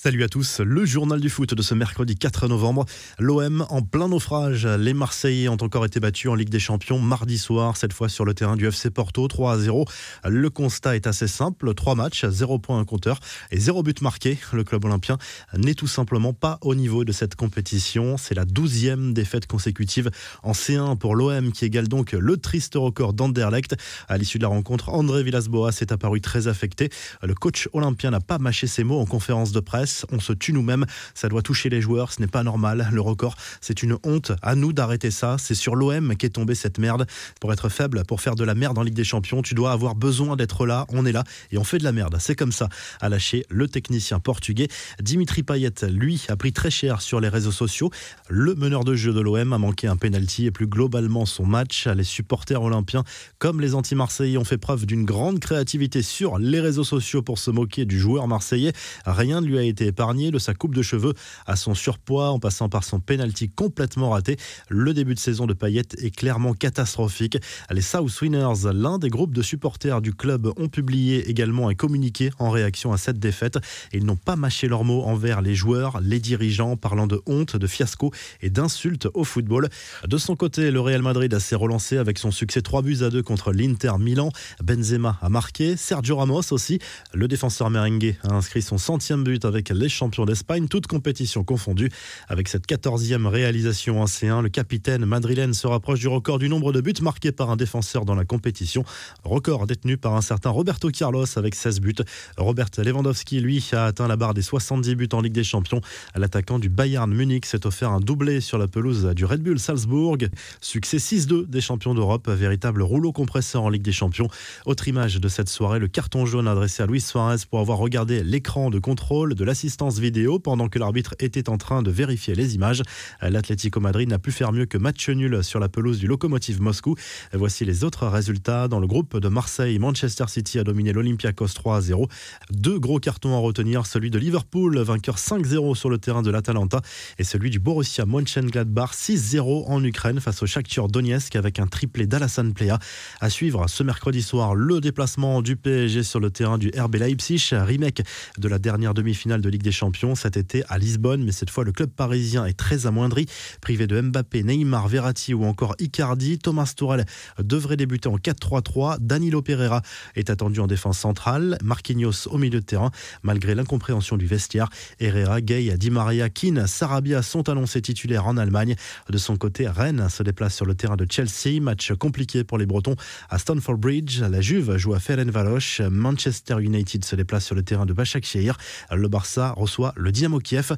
Salut à tous, le journal du foot de ce mercredi 4 novembre. L'OM en plein naufrage. Les Marseillais ont encore été battus en Ligue des Champions mardi soir, cette fois sur le terrain du FC Porto, 3 à 0. Le constat est assez simple, 3 matchs, 0 points un compteur et 0 but marqué. Le club olympien n'est tout simplement pas au niveau de cette compétition. C'est la 12e défaite consécutive en C1 pour l'OM qui égale donc le triste record d'Anderlecht. À l'issue de la rencontre, André Villas-Boas s'est apparu très affecté. Le coach olympien n'a pas mâché ses mots en conférence de presse on se tue nous-mêmes, ça doit toucher les joueurs, ce n'est pas normal. Le record, c'est une honte. À nous d'arrêter ça. C'est sur l'OM qu'est tombée cette merde. Pour être faible, pour faire de la merde en Ligue des Champions, tu dois avoir besoin d'être là. On est là et on fait de la merde. C'est comme ça. A lâché le technicien portugais Dimitri Payet. Lui a pris très cher sur les réseaux sociaux. Le meneur de jeu de l'OM a manqué un penalty et plus globalement son match. Les supporters olympiens, comme les anti-marseillais, ont fait preuve d'une grande créativité sur les réseaux sociaux pour se moquer du joueur marseillais. Rien ne lui a été épargné, de sa coupe de cheveux à son surpoids en passant par son penalty complètement raté. Le début de saison de Payet est clairement catastrophique. Les South Winners, l'un des groupes de supporters du club, ont publié également un communiqué en réaction à cette défaite. Ils n'ont pas mâché leurs mots envers les joueurs, les dirigeants, parlant de honte, de fiasco et d'insultes au football. De son côté, le Real Madrid s'est relancé avec son succès 3 buts à 2 contre l'Inter Milan. Benzema a marqué, Sergio Ramos aussi. Le défenseur merengue a inscrit son centième but avec les champions d'Espagne, toutes compétitions confondues. Avec cette 14e réalisation en C1, le capitaine madrilène se rapproche du record du nombre de buts marqués par un défenseur dans la compétition. Record détenu par un certain Roberto Carlos avec 16 buts. Robert Lewandowski, lui, a atteint la barre des 70 buts en Ligue des Champions. L'attaquant du Bayern Munich s'est offert un doublé sur la pelouse du Red Bull Salzbourg. Succès 6-2 des champions d'Europe, véritable rouleau compresseur en Ligue des Champions. Autre image de cette soirée, le carton jaune adressé à Luis Suarez pour avoir regardé l'écran de contrôle de l'assistance vidéo pendant que l'arbitre était en train de vérifier les images. L'Atlético Madrid n'a pu faire mieux que match nul sur la pelouse du Lokomotiv Moscou. Voici les autres résultats. Dans le groupe de Marseille, Manchester City a dominé l'Olympiakos 3 à 0. Deux gros cartons à retenir, celui de Liverpool, vainqueur 5-0 sur le terrain de l'Atalanta, et celui du Borussia Mönchengladbach 6-0 en Ukraine face au Shakhtar Donetsk avec un triplé d'Alassane Plea. À suivre ce mercredi soir, le déplacement du PSG sur le terrain du RB Leipzig, remake de la dernière demi-finale de Ligue des Champions cet été à Lisbonne, mais cette fois le club parisien est très amoindri. Privé de Mbappé, Neymar, Verratti ou encore Icardi, Thomas Tourelle devrait débuter en 4-3-3. Danilo Pereira est attendu en défense centrale, Marquinhos au milieu de terrain, malgré l'incompréhension du vestiaire. Herrera, Gay, Di Maria, Keane, Sarabia sont annoncés titulaires en Allemagne. De son côté, Rennes se déplace sur le terrain de Chelsea. Match compliqué pour les Bretons à Stamford Bridge. La Juve joue à Ferencváros. Manchester United se déplace sur le terrain de Başakşehir. Le Barça reçoit le Dynamo Kiev.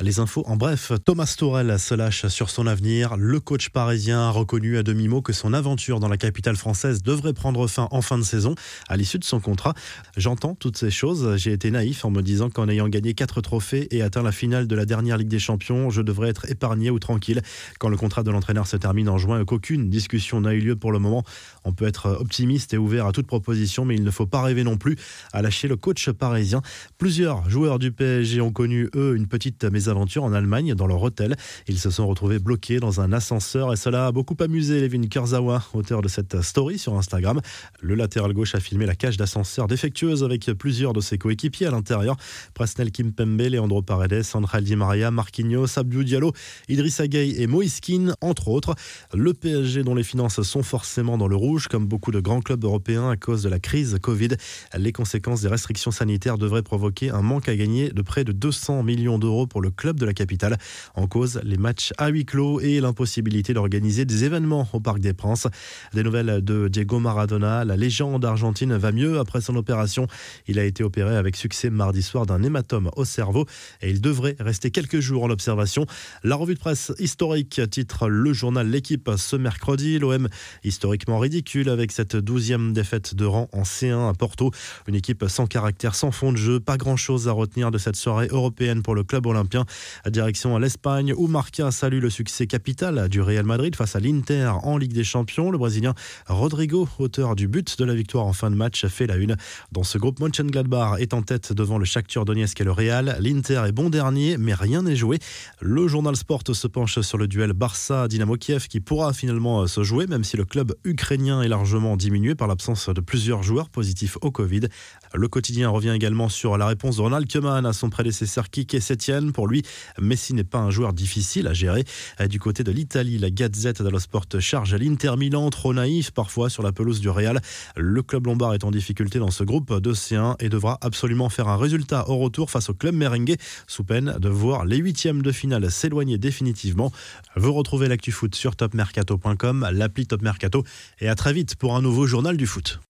Les infos en bref, Thomas Tourel se lâche sur son avenir. Le coach parisien a reconnu à demi-mot que son aventure dans la capitale française devrait prendre fin en fin de saison à l'issue de son contrat. J'entends toutes ces choses. J'ai été naïf en me disant qu'en ayant gagné quatre trophées et atteint la finale de la dernière Ligue des Champions, je devrais être épargné ou tranquille quand le contrat de l'entraîneur se termine en juin et qu'aucune discussion n'a eu lieu pour le moment. On peut être optimiste et ouvert à toute proposition, mais il ne faut pas rêver non plus à lâcher le coach parisien. Plusieurs joueurs du PSG ont connu, eux, une petite mésaventure en Allemagne dans leur hôtel. Ils se sont retrouvés bloqués dans un ascenseur et cela a beaucoup amusé Levin Kurzawa, auteur de cette story sur Instagram. Le latéral gauche a filmé la cage d'ascenseur défectueuse avec plusieurs de ses coéquipiers à l'intérieur. Presnel Kimpembe, Leandro Paredes, Sandra Di Maria, Marquinhos, Abdou Diallo, Idrissa Gueye et Moïse entre autres. Le PSG dont les finances sont forcément dans le rouge, comme beaucoup de grands clubs européens à cause de la crise Covid. Les conséquences des restrictions sanitaires devraient provoquer un manque à gagner de près de 200 millions d'euros pour le club de la capitale. En cause, les matchs à huis clos et l'impossibilité d'organiser des événements au Parc des Princes. Des nouvelles de Diego Maradona, la légende argentine va mieux après son opération. Il a été opéré avec succès mardi soir d'un hématome au cerveau et il devrait rester quelques jours en observation. La revue de presse historique titre le journal L'équipe ce mercredi. L'OM historiquement ridicule avec cette douzième défaite de rang en C1 à Porto. Une équipe sans caractère, sans fond de jeu, pas grand chose à retenir cette soirée européenne pour le club olympien. Direction à l'Espagne où Marca salue le succès capital du Real Madrid face à l'Inter en Ligue des Champions. Le Brésilien Rodrigo, auteur du but de la victoire en fin de match, fait la une. Dans ce groupe, Mönchengladbach est en tête devant le Shakhtar Donetsk et le Real. L'Inter est bon dernier, mais rien n'est joué. Le journal Sport se penche sur le duel Barça-Dynamo Kiev qui pourra finalement se jouer, même si le club ukrainien est largement diminué par l'absence de plusieurs joueurs positifs au Covid. Le quotidien revient également sur la réponse de Ronald Koeman à son prédécesseur Kike Setien. Pour lui, Messi n'est pas un joueur difficile à gérer. Du côté de l'Italie, la Gazette dello Sport charge l'Inter Milan, trop naïf parfois sur la pelouse du Real. Le club lombard est en difficulté dans ce groupe d'océans et devra absolument faire un résultat au retour face au club merengue, sous peine de voir les huitièmes de finale s'éloigner définitivement. Vous retrouvez l'actu foot sur topmercato.com, l'appli Top Mercato et à très vite pour un nouveau journal du foot.